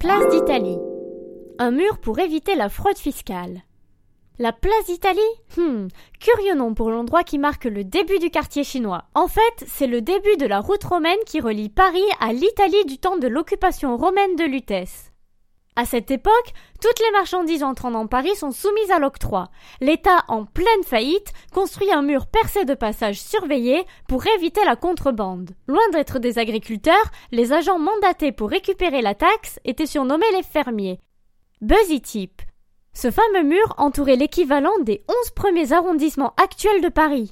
Place d'Italie. Un mur pour éviter la fraude fiscale. La place d'Italie? Hmm, curieux nom pour l'endroit qui marque le début du quartier chinois. En fait, c'est le début de la route romaine qui relie Paris à l'Italie du temps de l'occupation romaine de Lutèce. À cette époque, toutes les marchandises entrant dans Paris sont soumises à l'octroi. L'État, en pleine faillite, construit un mur percé de passages surveillés pour éviter la contrebande. Loin d'être des agriculteurs, les agents mandatés pour récupérer la taxe étaient surnommés les fermiers. Buzzy. Ce fameux mur entourait l'équivalent des onze premiers arrondissements actuels de Paris.